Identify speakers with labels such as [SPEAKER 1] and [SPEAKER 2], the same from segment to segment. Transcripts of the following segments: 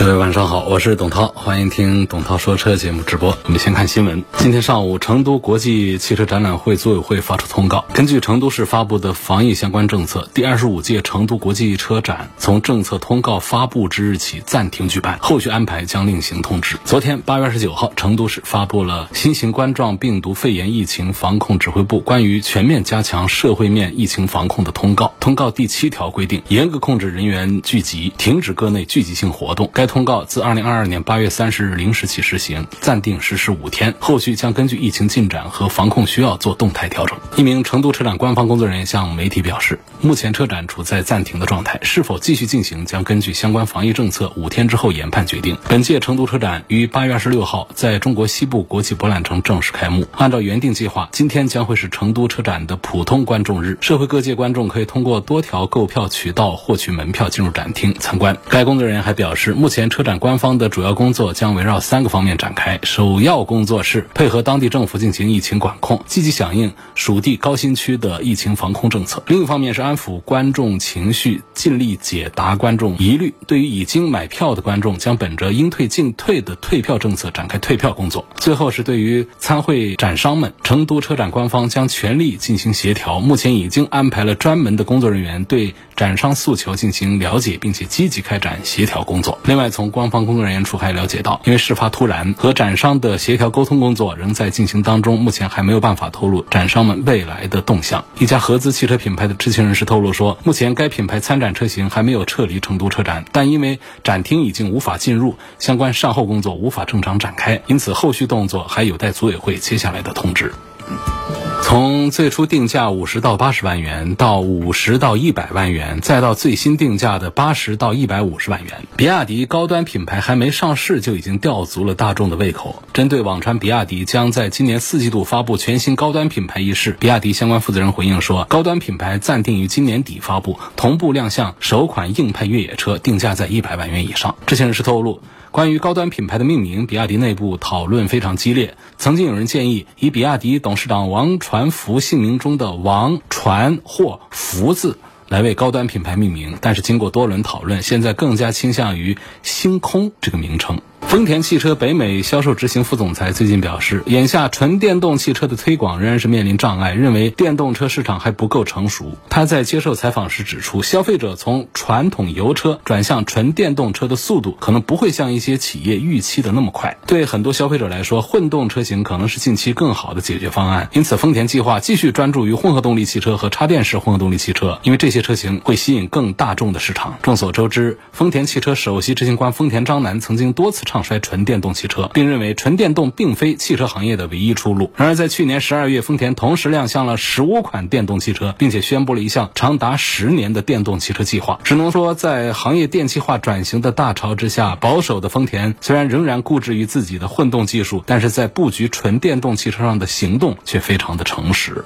[SPEAKER 1] 各位晚上好，我是董涛，欢迎听董涛说车节目直播。我们先看新闻。今天上午，成都国际汽车展览会组委会发出通告，根据成都市发布的防疫相关政策，第二十五届成都国际车展从政策通告发布之日起暂停举办，后续安排将另行通知。昨天八月二十九号，成都市发布了新型冠状病毒肺炎疫情防控指挥部关于全面加强社会面疫情防控的通告。通告第七条规定，严格控制人员聚集，停止各类聚集性活动。该通告自二零二二年八月三十日零时起实行，暂定实施五天，后续将根据疫情进展和防控需要做动态调整。一名成都车展官方工作人员向媒体表示，目前车展处在暂停的状态，是否继续进行将根据相关防疫政策五天之后研判决定。本届成都车展于八月二十六号在中国西部国际博览城正式开幕。按照原定计划，今天将会是成都车展的普通观众日，社会各界观众可以通过多条购票渠道获取门票进入展厅参观。该工作人员还表示，目前车展官方的主要工作将围绕三个方面展开。首要工作是配合当地政府进行疫情管控，积极响应属地高新区的疫情防控政策；另一方面是安抚观众情绪，尽力解答观众疑虑。对于已经买票的观众，将本着应退尽退的退票政策展开退票工作。最后是对于参会展商们，成都车展官方将全力进行协调。目前已经安排了专门的工作人员对展商诉求进行了解，并且积极开展协调工作。另外，从官方工作人员处还了解到，因为事发突然，和展商的协调沟通工作仍在进行当中，目前还没有办法透露展商们未来的动向。一家合资汽车品牌的知情人士透露说，目前该品牌参展车型还没有撤离成都车展，但因为展厅已经无法进入，相关善后工作无法正常展开，因此后续动作还有待组委会接下来的通知。从最初定价五十到八十万元，到五十到一百万元，再到最新定价的八十到一百五十万元，比亚迪高端品牌还没上市就已经吊足了大众的胃口。针对网传比亚迪将在今年四季度发布全新高端品牌一事，比亚迪相关负责人回应说，高端品牌暂定于今年底发布，同步亮相首款硬派越野车，定价在一百万元以上。知情人士透露。关于高端品牌的命名，比亚迪内部讨论非常激烈。曾经有人建议以比亚迪董事长王传福姓名中的“王传”或“福”字来为高端品牌命名，但是经过多轮讨论，现在更加倾向于“星空”这个名称。丰田汽车北美销售执行副总裁最近表示，眼下纯电动汽车的推广仍然是面临障碍，认为电动车市场还不够成熟。他在接受采访时指出，消费者从传统油车转向纯电动车的速度可能不会像一些企业预期的那么快。对很多消费者来说，混动车型可能是近期更好的解决方案。因此，丰田计划继续专注于混合动力汽车和插电式混合动力汽车，因为这些车型会吸引更大众的市场。众所周知，丰田汽车首席执行官丰田章男曾经多次唱。衰纯电动汽车，并认为纯电动并非汽车行业的唯一出路。然而，在去年十二月，丰田同时亮相了十五款电动汽车，并且宣布了一项长达十年的电动汽车计划。只能说，在行业电气化转型的大潮之下，保守的丰田虽然仍然固执于自己的混动技术，但是在布局纯电动汽车上的行动却非常的诚实。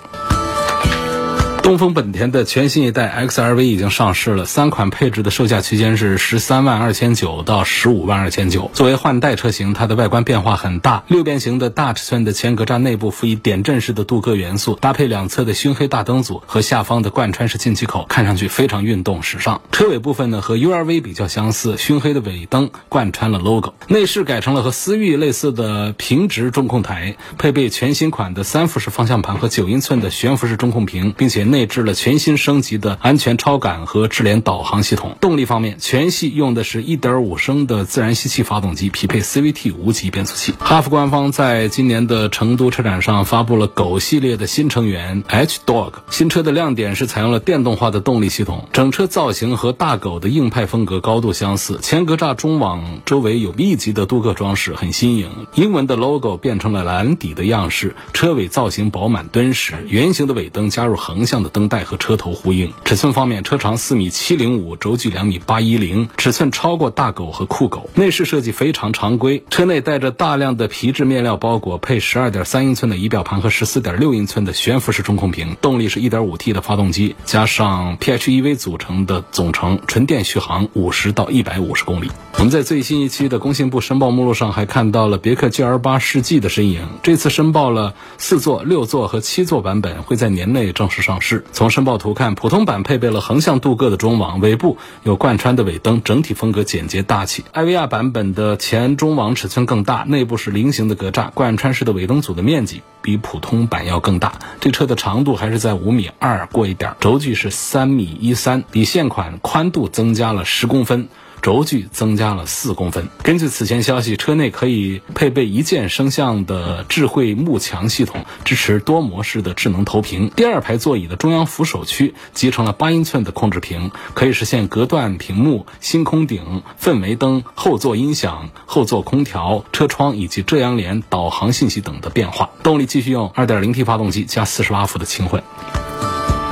[SPEAKER 1] 东风本田的全新一代 XRV 已经上市了，三款配置的售价区间是十三万二千九到十五万二千九。作为换代车型，它的外观变化很大，六边形的大尺寸的前格栅内部辅以点阵式的镀铬元素，搭配两侧的熏黑大灯组和下方的贯穿式进气口，看上去非常运动时尚。车尾部分呢和 URV 比较相似，熏黑的尾灯贯穿了 logo。内饰改成了和思域类似的平直中控台，配备全新款的三辐式方向盘和九英寸的悬浮式中控屏，并且。内置了全新升级的安全超感和智联导航系统。动力方面，全系用的是一点五升的自然吸气发动机，匹配 CVT 无级变速器。哈弗官方在今年的成都车展上发布了狗系列的新成员 H Dog。新车的亮点是采用了电动化的动力系统，整车造型和大狗的硬派风格高度相似。前格栅中网周围有密集的镀铬装饰，很新颖。英文的 logo 变成了蓝底的样式，车尾造型饱满敦实，圆形的尾灯加入横向。的灯带和车头呼应。尺寸方面，车长四米七零五，轴距两米八一零，尺寸超过大狗和酷狗。内饰设计非常常规，车内带着大量的皮质面料包裹，配十二点三英寸的仪表盘和十四点六英寸的悬浮式中控屏。动力是一点五 T 的发动机，加上 PHEV 组成的总成，纯电续航五十到一百五十公里。我们在最新一期的工信部申报目录上还看到了别克 GL 八世纪的身影。这次申报了四座、六座和七座版本，会在年内正式上市。从申报图看，普通版配备了横向镀铬的中网，尾部有贯穿的尾灯，整体风格简洁大气。艾维亚版本的前中网尺寸更大，内部是菱形的格栅，贯穿式的尾灯组的面积比普通版要更大。这车的长度还是在五米二过一点，轴距是三米一三，比现款宽度增加了十公分。轴距增加了四公分。根据此前消息，车内可以配备一键升降的智慧幕墙系统，支持多模式的智能投屏。第二排座椅的中央扶手区集成了八英寸的控制屏，可以实现隔断屏幕、星空顶、氛围灯、后座音响、后座空调、车窗以及遮阳帘、导航信息等的变化。动力继续用 2.0T 发动机加48伏的轻混。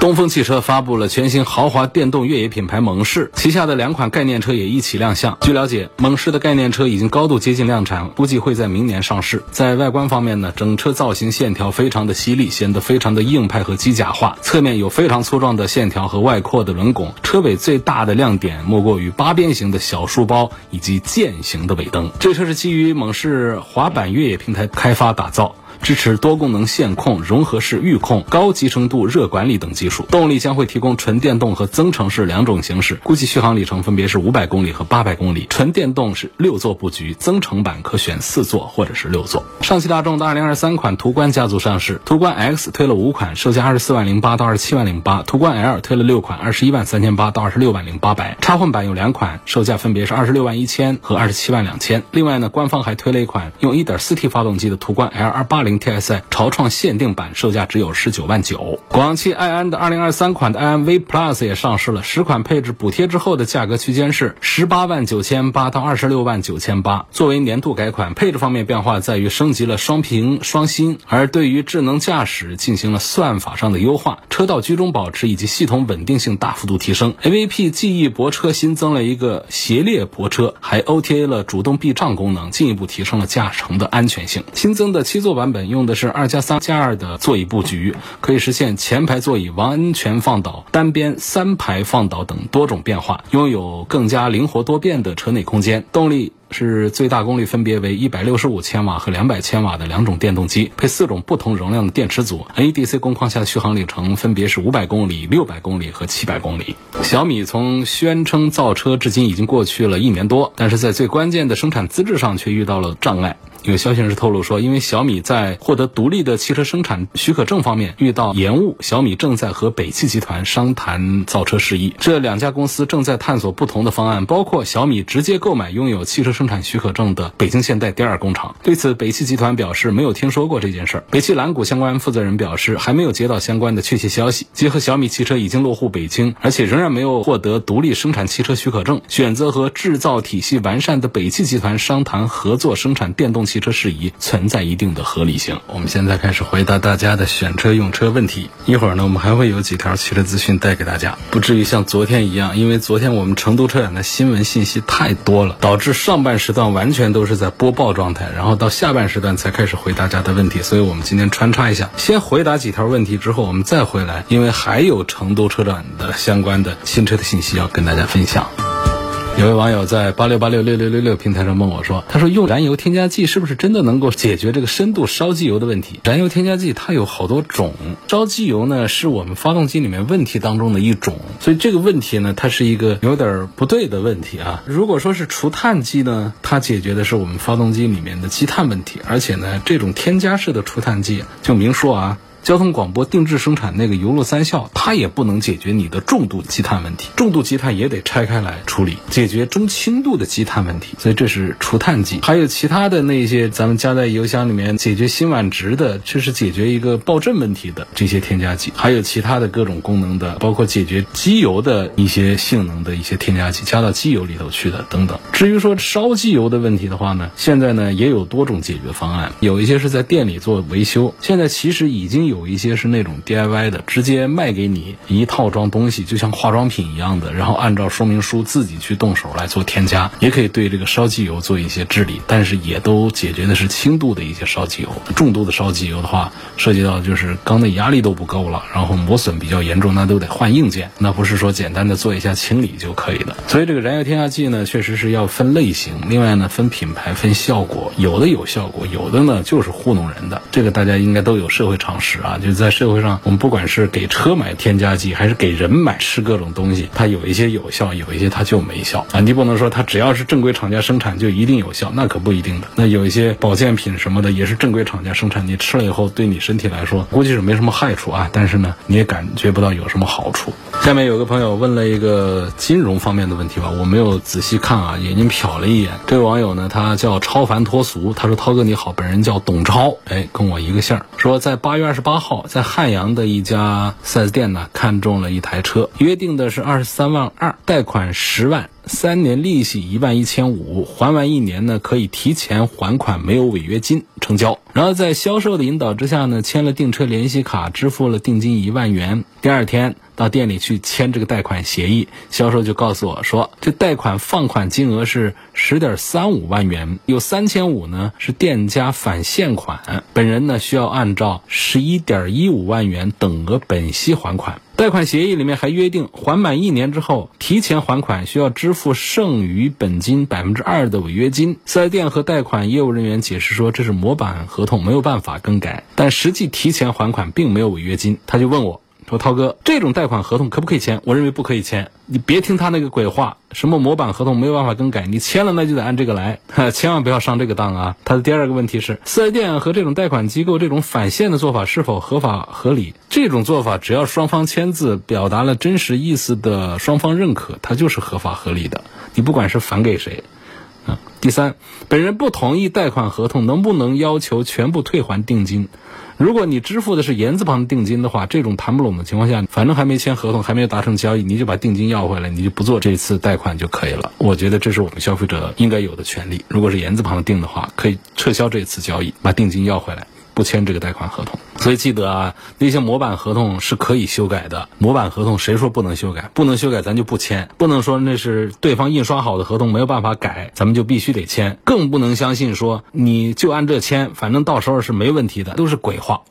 [SPEAKER 1] 东风汽车发布了全新豪华电动越野品牌猛士旗下的两款概念车也一起亮相。据了解，猛士的概念车已经高度接近量产，估计会在明年上市。在外观方面呢，整车造型线条非常的犀利，显得非常的硬派和机甲化。侧面有非常粗壮的线条和外扩的轮拱。车尾最大的亮点莫过于八边形的小书包以及剑形的尾灯。这车是基于猛士滑板越野平台开发打造。支持多功能线控、融合式预控、高集成度热管理等技术。动力将会提供纯电动和增程式两种形式，估计续航里程分别是五百公里和八百公里。纯电动是六座布局，增程版可选四座或者是六座。上汽大众的二零二三款途观家族上市，途观 X 推了五款，售价二十四万零八到二十七万零八；途观 L 推了六款，二十一万三千八到二十六万零八百。插混版有两款，售价分别是二十六万一千和二十七万两千。另外呢，官方还推了一款用一点四 T 发动机的途观 L 二八零 TSI 潮创限定版售价只有十九万九。广汽埃安的二零二三款的埃安 V Plus 也上市了，十款配置补贴之后的价格区间是十八万九千八到二十六万九千八。作为年度改款，配置方面变化在于升级了双屏双芯，而对于智能驾驶进行了算法上的优化，车道居中保持以及系统稳定性大幅度提升。AVP 记忆泊车新增了一个斜列泊车，还 OTA 了主动避障功能，进一步提升了驾乘的安全性。新增的七座版本用的。是二加三加二的座椅布局，可以实现前排座椅完全放倒、单边三排放倒等多种变化，拥有更加灵活多变的车内空间。动力是最大功率分别为一百六十五千瓦和两百千瓦的两种电动机，配四种不同容量的电池组。NEDC 工况下的续航里程分别是五百公里、六百公里和七百公里。小米从宣称造车至今已经过去了一年多，但是在最关键的生产资质上却遇到了障碍。有消息人士透露说，因为小米在获得独立的汽车生产许可证方面遇到延误，小米正在和北汽集团商谈造车事宜。这两家公司正在探索不同的方案，包括小米直接购买拥有汽车生生产许可证的北京现代第二工厂。对此，北汽集团表示没有听说过这件事儿。北汽蓝谷相关负责人表示，还没有接到相关的确切消息。结合小米汽车已经落户北京，而且仍然没有获得独立生产汽车许可证，选择和制造体系完善的北汽集团商谈合作生产电动汽车事宜存在一定的合理性。我们现在开始回答大家的选车用车问题。一会儿呢，我们还会有几条汽车资讯带给大家，不至于像昨天一样，因为昨天我们成都车展的新闻信息太多了，导致上半时段完全都是在播报状态，然后到下半时段才开始回大家的问题。所以我们今天穿插一下，先回答几条问题，之后我们再回来，因为还有成都车展的相关的新车的信息要跟大家分享。有位网友在八六八六六六六六平台上问我说：“他说用燃油添加剂是不是真的能够解决这个深度烧机油的问题？燃油添加剂它有好多种，烧机油呢是我们发动机里面问题当中的一种，所以这个问题呢它是一个有点不对的问题啊。如果说是除碳剂呢，它解决的是我们发动机里面的积碳问题，而且呢这种添加式的除碳剂就明说啊。”交通广播定制生产那个油路三效，它也不能解决你的重度积碳问题，重度积碳也得拆开来处理，解决中轻度的积碳问题。所以这是除碳剂，还有其他的那些咱们加在油箱里面解决辛烷值的，这是解决一个爆震问题的这些添加剂，还有其他的各种功能的，包括解决机油的一些性能的一些添加剂，加到机油里头去的等等。至于说烧机油的问题的话呢，现在呢也有多种解决方案，有一些是在店里做维修，现在其实已经有。一些是那种 DIY 的，直接卖给你一套装东西，就像化妆品一样的，然后按照说明书自己去动手来做添加，也可以对这个烧机油做一些治理，但是也都解决的是轻度的一些烧机油，重度的烧机油的话，涉及到就是缸内压力都不够了，然后磨损比较严重，那都得换硬件，那不是说简单的做一下清理就可以的。所以这个燃油添加剂呢，确实是要分类型，另外呢分品牌、分效果，有的有效果，有的呢就是糊弄人的，这个大家应该都有社会常识啊，就在社会上，我们不管是给车买添加剂，还是给人买吃各种东西，它有一些有效，有一些它就没效啊。你不能说它只要是正规厂家生产就一定有效，那可不一定的。那有一些保健品什么的也是正规厂家生产，你吃了以后对你身体来说估计是没什么害处啊，但是呢你也感觉不到有什么好处。下面有个朋友问了一个金融方面的问题吧，我没有仔细看啊，眼睛瞟了一眼。这位网友呢，他叫超凡脱俗，他说：“涛哥你好，本人叫董超，哎，跟我一个姓儿。说在八月二十八八号，在汉阳的一家 4S 店呢，看中了一台车，约定的是二十三万二，贷款十万。”三年利息一万一千五，还完一年呢，可以提前还款，没有违约金，成交。然后在销售的引导之下呢，签了订车联系卡，支付了定金一万元。第二天到店里去签这个贷款协议，销售就告诉我说，这贷款放款金额是十点三五万元，有三千五呢是店家返现款，本人呢需要按照十一点一五万元等额本息还款。贷款协议里面还约定，还满一年之后提前还款需要支付剩余本金百分之二的违约金。四 S 店和贷款业务人员解释说，这是模板合同，没有办法更改，但实际提前还款并没有违约金。他就问我。说涛哥，这种贷款合同可不可以签？我认为不可以签。你别听他那个鬼话，什么模板合同没有办法更改，你签了那就得按这个来，千万不要上这个当啊！他的第二个问题是，四 S 店和这种贷款机构这种返现的做法是否合法合理？这种做法只要双方签字，表达了真实意思的双方认可，它就是合法合理的。你不管是返给谁，啊。第三，本人不同意贷款合同，能不能要求全部退还定金？如果你支付的是言字旁的定金的话，这种谈不拢的情况下，反正还没签合同，还没有达成交易，你就把定金要回来，你就不做这次贷款就可以了。我觉得这是我们消费者应该有的权利。如果是言字旁的定的话，可以撤销这次交易，把定金要回来。不签这个贷款合同，所以记得啊，那些模板合同是可以修改的。模板合同谁说不能修改？不能修改，咱就不签。不能说那是对方印刷好的合同，没有办法改，咱们就必须得签。更不能相信说你就按这签，反正到时候是没问题的，都是鬼话。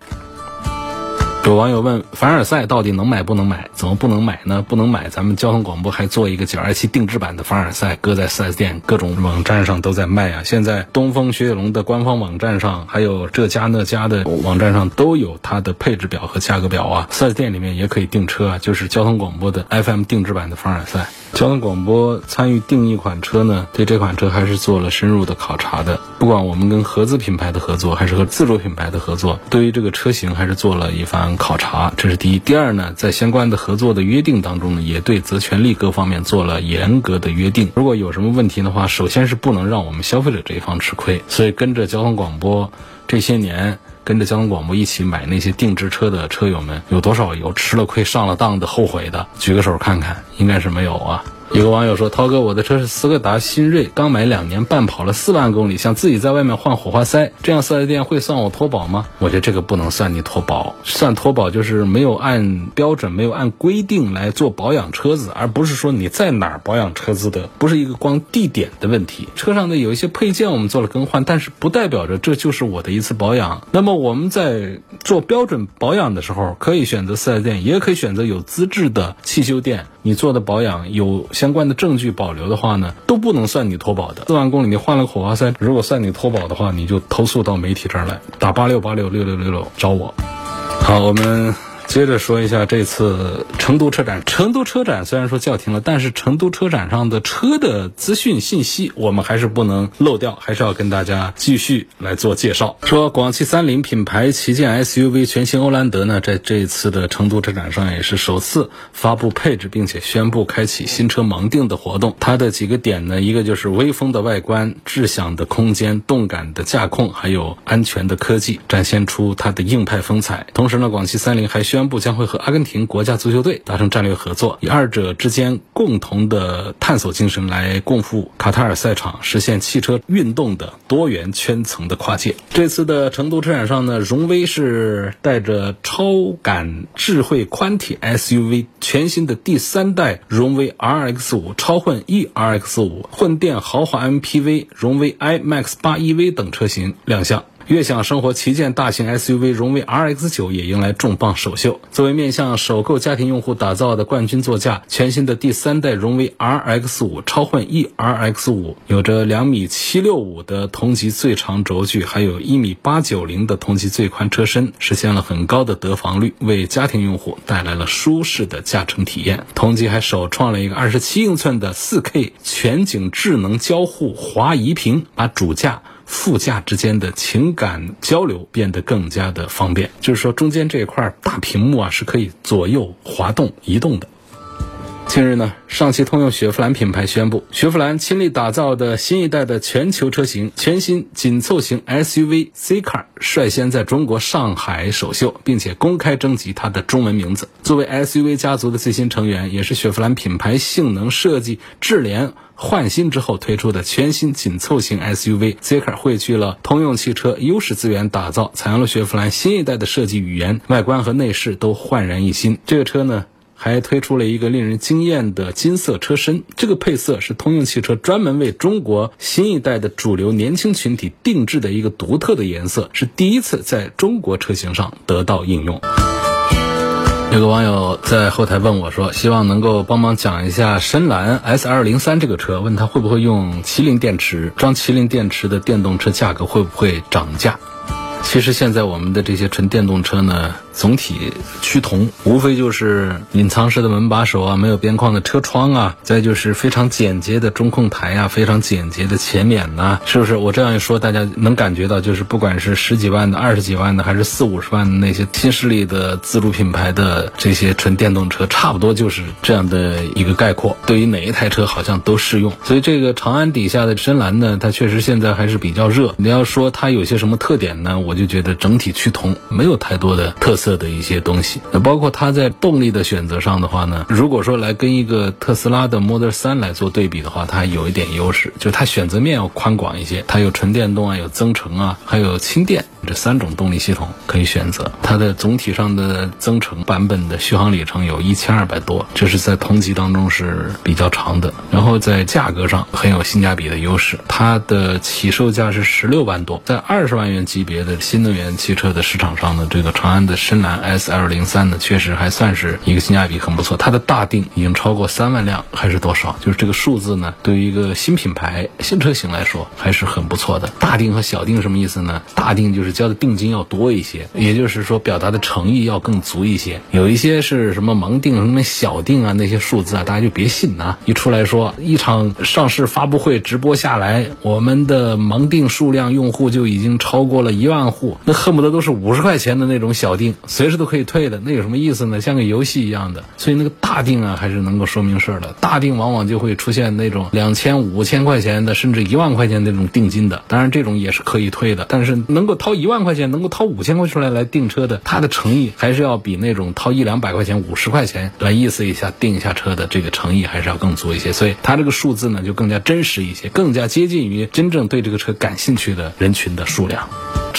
[SPEAKER 1] 有网友问：凡尔赛到底能买不能买？怎么不能买呢？不能买，咱们交通广播还做一个九二七定制版的凡尔赛，搁在 4S 店各种网站上都在卖啊。现在东风雪铁龙的官方网站上，还有这家那家的网站上都有它的配置表和价格表啊。4S 店里面也可以订车啊，就是交通广播的 FM 定制版的凡尔赛。交通广播参与定一款车呢，对这款车还是做了深入的考察的。不管我们跟合资品牌的合作，还是和自主品牌的合作，对于这个车型还是做了一番考察。这是第一。第二呢，在相关的合作的约定当中呢，也对责权利各方面做了严格的约定。如果有什么问题的话，首先是不能让我们消费者这一方吃亏。所以跟着交通广播这些年。跟着交通广播一起买那些定制车的车友们，有多少有吃了亏、上了当的、后悔的？举个手看看，应该是没有啊。有个网友说：“涛哥，我的车是斯柯达新锐，刚买两年半，跑了四万公里，想自己在外面换火花塞，这样四 S 店会算我脱保吗？”我觉得这个不能算你脱保，算脱保就是没有按标准、没有按规定来做保养车子，而不是说你在哪儿保养车子的，不是一个光地点的问题。车上的有一些配件我们做了更换，但是不代表着这就是我的一次保养。那么我们在做标准保养的时候，可以选择四 S 店，也可以选择有资质的汽修店。你做的保养有相关的证据保留的话呢，都不能算你脱保的。四万公里你换了个火花塞，如果算你脱保的话，你就投诉到媒体这儿来，打八六八六六六六六找我。好，我们。接着说一下这次成都车展。成都车展虽然说叫停了，但是成都车展上的车的资讯信息，我们还是不能漏掉，还是要跟大家继续来做介绍。说广汽三菱品牌旗舰 SUV 全新欧蓝德呢，在这次的成都车展上也是首次发布配置，并且宣布开启新车盲定的活动。它的几个点呢，一个就是威风的外观、智享的空间、动感的驾控，还有安全的科技，展现出它的硬派风采。同时呢，广汽三菱还宣宣布将会和阿根廷国家足球队达成战略合作，以二者之间共同的探索精神来共赴卡塔尔赛场，实现汽车运动的多元圈层的跨界。这次的成都车展上呢，荣威是带着超感智慧宽体 SUV，全新的第三代荣威 RX 五、超混 eRX 五、混电豪华 MPV 荣威 iMAX 八 EV 等车型亮相。悦享生活旗舰大型 SUV 荣威 RX 九也迎来重磅首秀。作为面向首购家庭用户打造的冠军座驾，全新的第三代荣威 RX 五超混 eRX 五有着两米七六五的同级最长轴距，还有一米八九零的同级最宽车身，实现了很高的得房率，为家庭用户带来了舒适的驾乘体验。同级还首创了一个二十七英寸的四 K 全景智能交互滑移屏，把主驾。副驾之间的情感交流变得更加的方便，就是说中间这一块大屏幕啊是可以左右滑动移动的。近日呢，上汽通用雪佛兰品牌宣布，雪佛兰倾力打造的新一代的全球车型全新紧凑型 SUV C Car 率先在中国上海首秀，并且公开征集它的中文名字。作为 SUV 家族的最新成员，也是雪佛兰品牌性能设计智联。换新之后推出的全新紧凑型 SUV Zeekr 汇聚了通用汽车优势资源打造，采用了雪佛兰新一代的设计语言，外观和内饰都焕然一新。这个车呢，还推出了一个令人惊艳的金色车身，这个配色是通用汽车专门为中国新一代的主流年轻群体定制的一个独特的颜色，是第一次在中国车型上得到应用。有个网友在后台问我说：“希望能够帮忙讲一下深蓝 S 二零三这个车，问他会不会用麒麟电池？装麒麟电池的电动车价格会不会涨价？”其实现在我们的这些纯电动车呢。总体趋同，无非就是隐藏式的门把手啊，没有边框的车窗啊，再就是非常简洁的中控台啊，非常简洁的前脸呐，是不是？我这样一说，大家能感觉到，就是不管是十几万的、二十几万的，还是四五十万的那些新势力的自主品牌的这些纯电动车，差不多就是这样的一个概括。对于哪一台车，好像都适用。所以这个长安底下的深蓝呢，它确实现在还是比较热。你要说它有些什么特点呢？我就觉得整体趋同，没有太多的特色。色的一些东西，那包括它在动力的选择上的话呢，如果说来跟一个特斯拉的 Model 3来做对比的话，它有一点优势，就是它选择面要宽广一些，它有纯电动啊，有增程啊，还有轻电。这三种动力系统可以选择，它的总体上的增程版本的续航里程有一千二百多，这是在同级当中是比较长的。然后在价格上很有性价比的优势，它的起售价是十六万多，在二十万元级别的新能源汽车的市场上呢，这个长安的深蓝 S L 零三呢，确实还算是一个性价比很不错。它的大定已经超过三万辆，还是多少？就是这个数字呢，对于一个新品牌新车型来说还是很不错的。大定和小定什么意思呢？大定就是。交的定金要多一些，也就是说表达的诚意要更足一些。有一些是什么盲定、什么小定啊，那些数字啊，大家就别信啊。一出来说一场上市发布会直播下来，我们的盲定数量用户就已经超过了一万户，那恨不得都是五十块钱的那种小定，随时都可以退的，那有什么意思呢？像个游戏一样的。所以那个大定啊，还是能够说明事儿的。大定往往就会出现那种两千、五千块钱的，甚至一万块钱那种定金的。当然这种也是可以退的，但是能够掏一。万块钱能够掏五千块出来来订车的，他的诚意还是要比那种掏一两百块钱、五十块钱来意思一下订一下车的这个诚意还是要更足一些，所以他这个数字呢就更加真实一些，更加接近于真正对这个车感兴趣的人群的数量。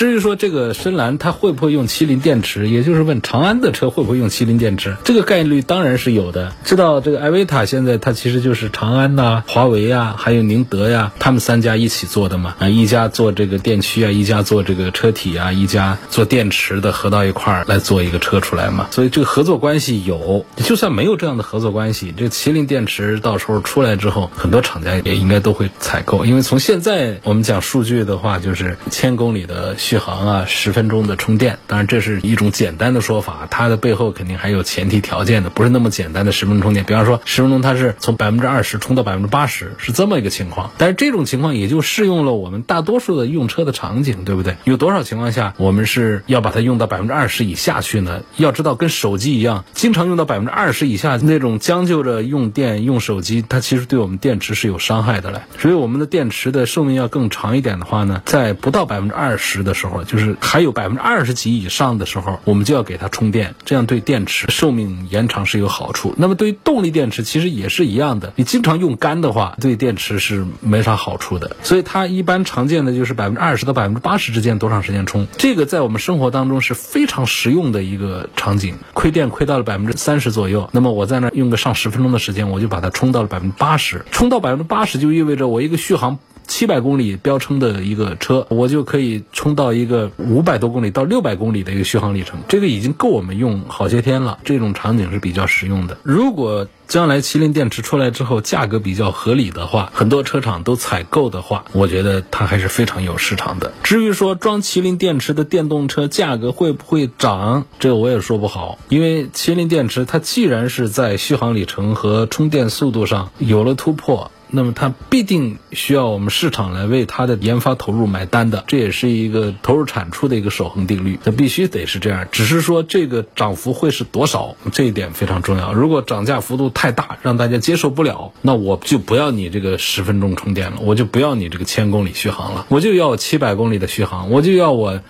[SPEAKER 1] 至于说这个深蓝它会不会用麒麟电池，也就是问长安的车会不会用麒麟电池，这个概率当然是有的。知道这个艾维塔现在它其实就是长安呐、华为呀，还有宁德呀，他们三家一起做的嘛。啊，一家做这个电驱啊，一家做这个车体啊，一家做电池的，合到一块儿来做一个车出来嘛。所以这个合作关系有，就算没有这样的合作关系，这麒麟电池到时候出来之后，很多厂家也应该都会采购，因为从现在我们讲数据的话，就是千公里的。续航啊，十分钟的充电，当然这是一种简单的说法，它的背后肯定还有前提条件的，不是那么简单的十分钟充电。比方说，十分钟它是从百分之二十充到百分之八十，是这么一个情况。但是这种情况也就适用了我们大多数的用车的场景，对不对？有多少情况下我们是要把它用到百分之二十以下去呢？要知道，跟手机一样，经常用到百分之二十以下那种将就着用电用手机，它其实对我们电池是有伤害的嘞。所以我们的电池的寿命要更长一点的话呢，在不到百分之二十的的时候，就是还有百分之二十几以上的时候，我们就要给它充电，这样对电池寿命延长是有好处。那么对于动力电池其实也是一样的，你经常用干的话，对电池是没啥好处的。所以它一般常见的就是百分之二十到百分之八十之间多长时间充，这个在我们生活当中是非常实用的一个场景。亏电亏到了百分之三十左右，那么我在那用个上十分钟的时间，我就把它充到了百分之八十，充到百分之八十就意味着我一个续航。七百公里标称的一个车，我就可以充到一个五百多公里到六百公里的一个续航里程，这个已经够我们用好些天了。这种场景是比较实用的。如果将来麒麟电池出来之后，价格比较合理的话，很多车厂都采购的话，我觉得它还是非常有市场的。至于说装麒麟电池的电动车价格会不会涨，这个我也说不好，因为麒麟电池它既然是在续航里程和充电速度上有了突破。那么它必定需要我们市场来为它的研发投入买单的，这也是一个投入产出的一个守恒定律，它必须得是这样。只是说这个涨幅会是多少，这一点非常重要。如果涨价幅度太大，让大家接受不了，那我就不要你这个十分钟充电了，我就不要你这个千公里续航了，我就要七百公里的续航，我就要我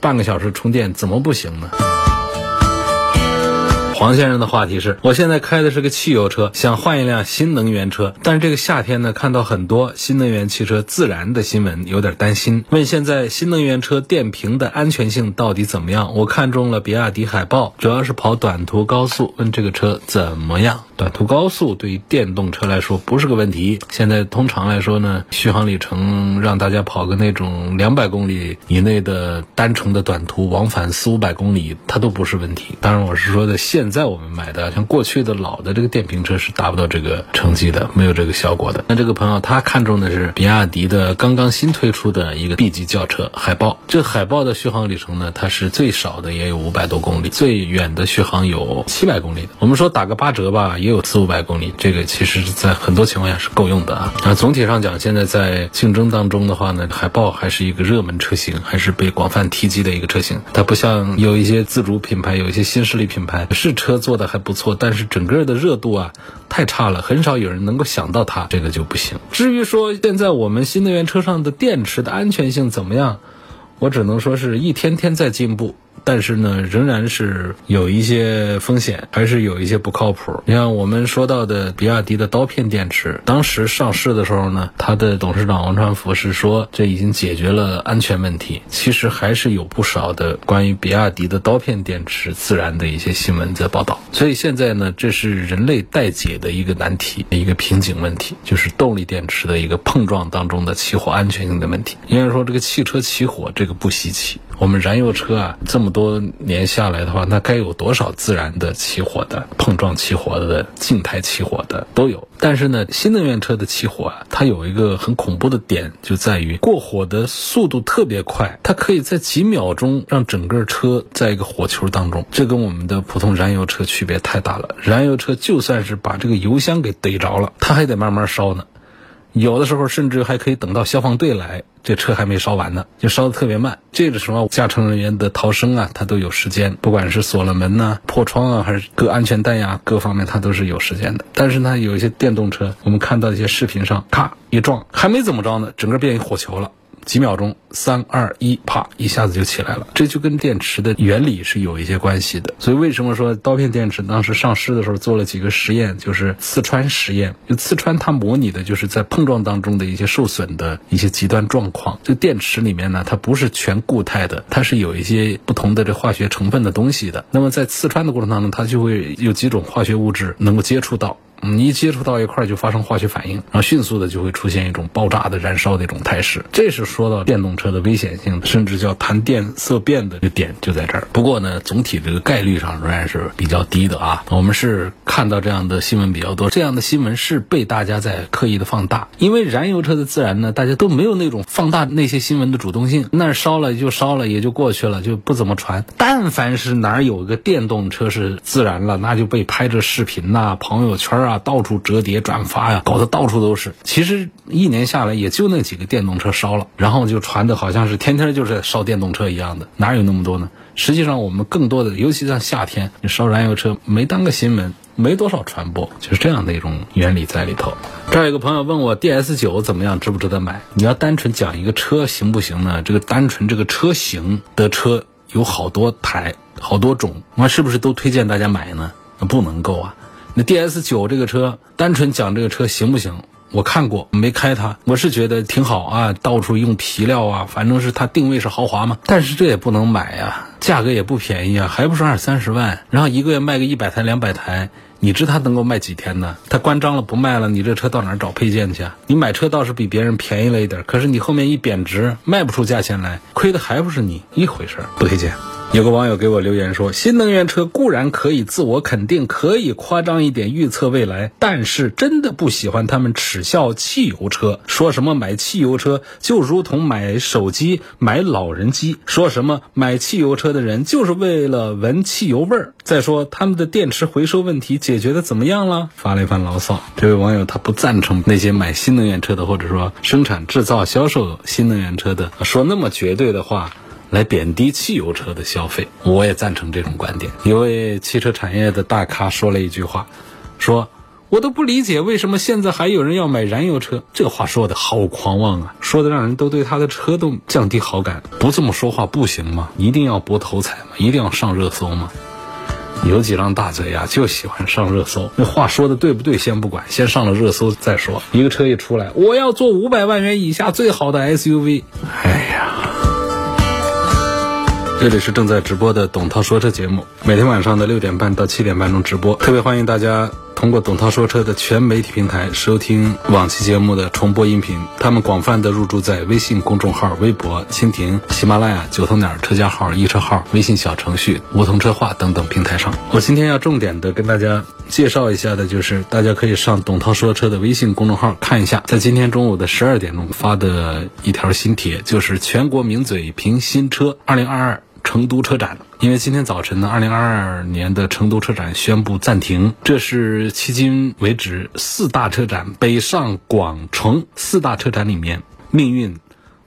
[SPEAKER 1] 半个小时充电，怎么不行呢？黄先生的话题是：我现在开的是个汽油车，想换一辆新能源车，但是这个夏天呢，看到很多新能源汽车自燃的新闻，有点担心。问现在新能源车电瓶的安全性到底怎么样？我看中了比亚迪海豹，主要是跑短途高速，问这个车怎么样？短途高速对于电动车来说不是个问题。现在通常来说呢，续航里程让大家跑个那种两百公里以内的单程的短途，往返四五百公里，它都不是问题。当然，我是说的现在我们买的，像过去的老的这个电瓶车是达不到这个成绩的，没有这个效果的。那这个朋友他看中的是比亚迪的刚刚新推出的一个 B 级轿车海豹。这海豹的续航里程呢，它是最少的也有五百多公里，最远的续航有七百公里的。我们说打个八折吧，也。有四五百公里，这个其实在很多情况下是够用的啊。啊，总体上讲，现在在竞争当中的话呢，海豹还是一个热门车型，还是被广泛提及的一个车型。它不像有一些自主品牌，有一些新势力品牌，是车做的还不错，但是整个的热度啊太差了，很少有人能够想到它，这个就不行。至于说现在我们新能源车上的电池的安全性怎么样，我只能说是一天天在进步。但是呢，仍然是有一些风险，还是有一些不靠谱。你像我们说到的比亚迪的刀片电池，当时上市的时候呢，它的董事长王传福是说这已经解决了安全问题。其实还是有不少的关于比亚迪的刀片电池自燃的一些新闻在报道。所以现在呢，这是人类待解的一个难题，一个瓶颈问题，就是动力电池的一个碰撞当中的起火安全性的问题。应该说，这个汽车起火这个不稀奇。我们燃油车啊，这么多年下来的话，那该有多少自燃的起火的、碰撞起火的、静态起火的都有。但是呢，新能源车的起火啊，它有一个很恐怖的点，就在于过火的速度特别快，它可以在几秒钟让整个车在一个火球当中。这跟我们的普通燃油车区别太大了。燃油车就算是把这个油箱给逮着了，它还得慢慢烧呢。有的时候甚至还可以等到消防队来，这车还没烧完呢，就烧的特别慢。这个时候驾乘人员的逃生啊，他都有时间，不管是锁了门呐、破窗啊，还是割安全带呀，各方面他都是有时间的。但是呢，有一些电动车，我们看到一些视频上，咔一撞，还没怎么着呢，整个变一火球了。几秒钟，三二一，啪，一下子就起来了。这就跟电池的原理是有一些关系的。所以为什么说刀片电池当时上市的时候做了几个实验，就是刺穿实验。就刺穿它模拟的就是在碰撞当中的一些受损的一些极端状况。这电池里面呢，它不是全固态的，它是有一些不同的这化学成分的东西的。那么在刺穿的过程当中，它就会有几种化学物质能够接触到。你一接触到一块就发生化学反应，然后迅速的就会出现一种爆炸的燃烧的一种态势。这是说到电动车的危险性，甚至叫谈电色变的这个点就在这儿。不过呢，总体这个概率上仍然是比较低的啊。我们是看到这样的新闻比较多，这样的新闻是被大家在刻意的放大。因为燃油车的自燃呢，大家都没有那种放大那些新闻的主动性，那烧了就烧了，也就过去了，就不怎么传。但凡是哪儿有个电动车是自燃了，那就被拍着视频呐，朋友圈啊。啊，到处折叠转发呀，搞得到处都是。其实一年下来也就那几个电动车烧了，然后就传的好像是天天就是烧电动车一样的，哪有那么多呢？实际上我们更多的，尤其像夏天，你烧燃油车没当个新闻，没多少传播，就是这样的一种原理在里头。这儿有个朋友问我 DS 九怎么样，值不值得买？你要单纯讲一个车行不行呢？这个单纯这个车型的车有好多台、好多种，那是不是都推荐大家买呢？那不能够啊。那 DS 九这个车，单纯讲这个车行不行？我看过，没开它，我是觉得挺好啊，到处用皮料啊，反正是它定位是豪华嘛。但是这也不能买呀，价格也不便宜啊，还不是二三十万，然后一个月卖个一百台两百台，你知它能够卖几天呢？它关张了不卖了，你这车到哪儿找配件去啊？你买车倒是比别人便宜了一点，可是你后面一贬值，卖不出价钱来，亏的还不是你，一回事儿，不推荐。有个网友给我留言说：“新能源车固然可以自我肯定，可以夸张一点预测未来，但是真的不喜欢他们耻笑汽油车，说什么买汽油车就如同买手机、买老人机，说什么买汽油车的人就是为了闻汽油味儿。再说他们的电池回收问题解决的怎么样了？”发了一番牢骚。这位网友他不赞成那些买新能源车的，或者说生产、制造、销售新能源车的说那么绝对的话。来贬低汽油车的消费，我也赞成这种观点。一位汽车产业的大咖说了一句话，说：“我都不理解为什么现在还有人要买燃油车。”这话说的好狂妄啊，说的让人都对他的车都降低好感。不这么说话不行吗？一定要博头彩吗？一定要上热搜吗？有几张大嘴呀，就喜欢上热搜。那话说的对不对？先不管，先上了热搜再说。一个车一出来，我要做五百万元以下最好的 SUV。哎呀！这里是正在直播的董涛说车节目，每天晚上的六点半到七点半钟直播，特别欢迎大家通过董涛说车的全媒体平台收听往期节目的重播音频。他们广泛的入驻在微信公众号、微博、蜻蜓、喜马拉雅、九头鸟车架号、易车号、微信小程序、梧桐车话等等平台上。我今天要重点的跟大家介绍一下的，就是大家可以上董涛说车的微信公众号看一下，在今天中午的十二点钟发的一条新帖，就是全国名嘴评新车二零二二。成都车展，因为今天早晨呢，二零二二年的成都车展宣布暂停，这是迄今为止四大车展北上广成四大车展里面命运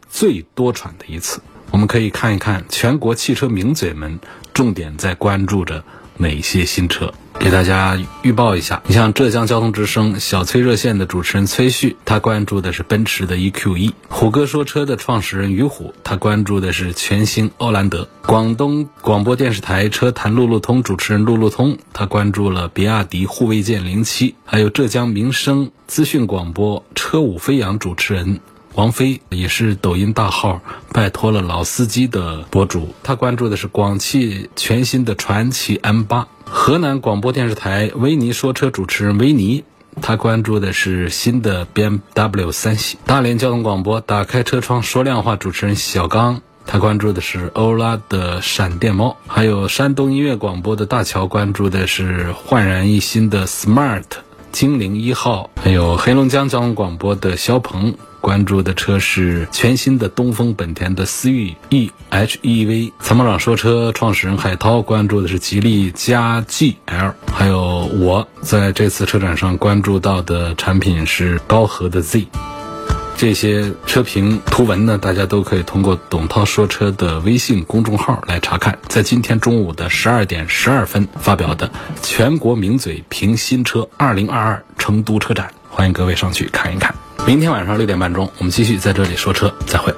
[SPEAKER 1] 最多舛的一次。我们可以看一看全国汽车名嘴们重点在关注着哪些新车。给大家预报一下，你像浙江交通之声小崔热线的主持人崔旭，他关注的是奔驰的 E Q E；虎哥说车的创始人于虎，他关注的是全新欧蓝德；广东广播电视台车坛路路通主持人路路通，他关注了比亚迪护卫舰零七；还有浙江民生资讯广播车舞飞扬主持人。王菲也是抖音大号，拜托了老司机的博主，他关注的是广汽全新的传祺 M 八。河南广播电视台维尼说车主持人维尼，他关注的是新的 BMW 三系。大连交通广播打开车窗说亮话主持人小刚，他关注的是欧拉的闪电猫。还有山东音乐广播的大乔关注的是焕然一新的 Smart 精灵一号。还有黑龙江交通广播的肖鹏。关注的车是全新的东风本田的思域 E H E V。参谋长说车创始人海涛关注的是吉利加 G L。还有我在这次车展上关注到的产品是高和的 Z。这些车评图文呢，大家都可以通过董涛说车的微信公众号来查看。在今天中午的十二点十二分发表的全国名嘴评新车二零二二成都车展，欢迎各位上去看一看。明天晚上六点半钟，我们继续在这里说车，再会。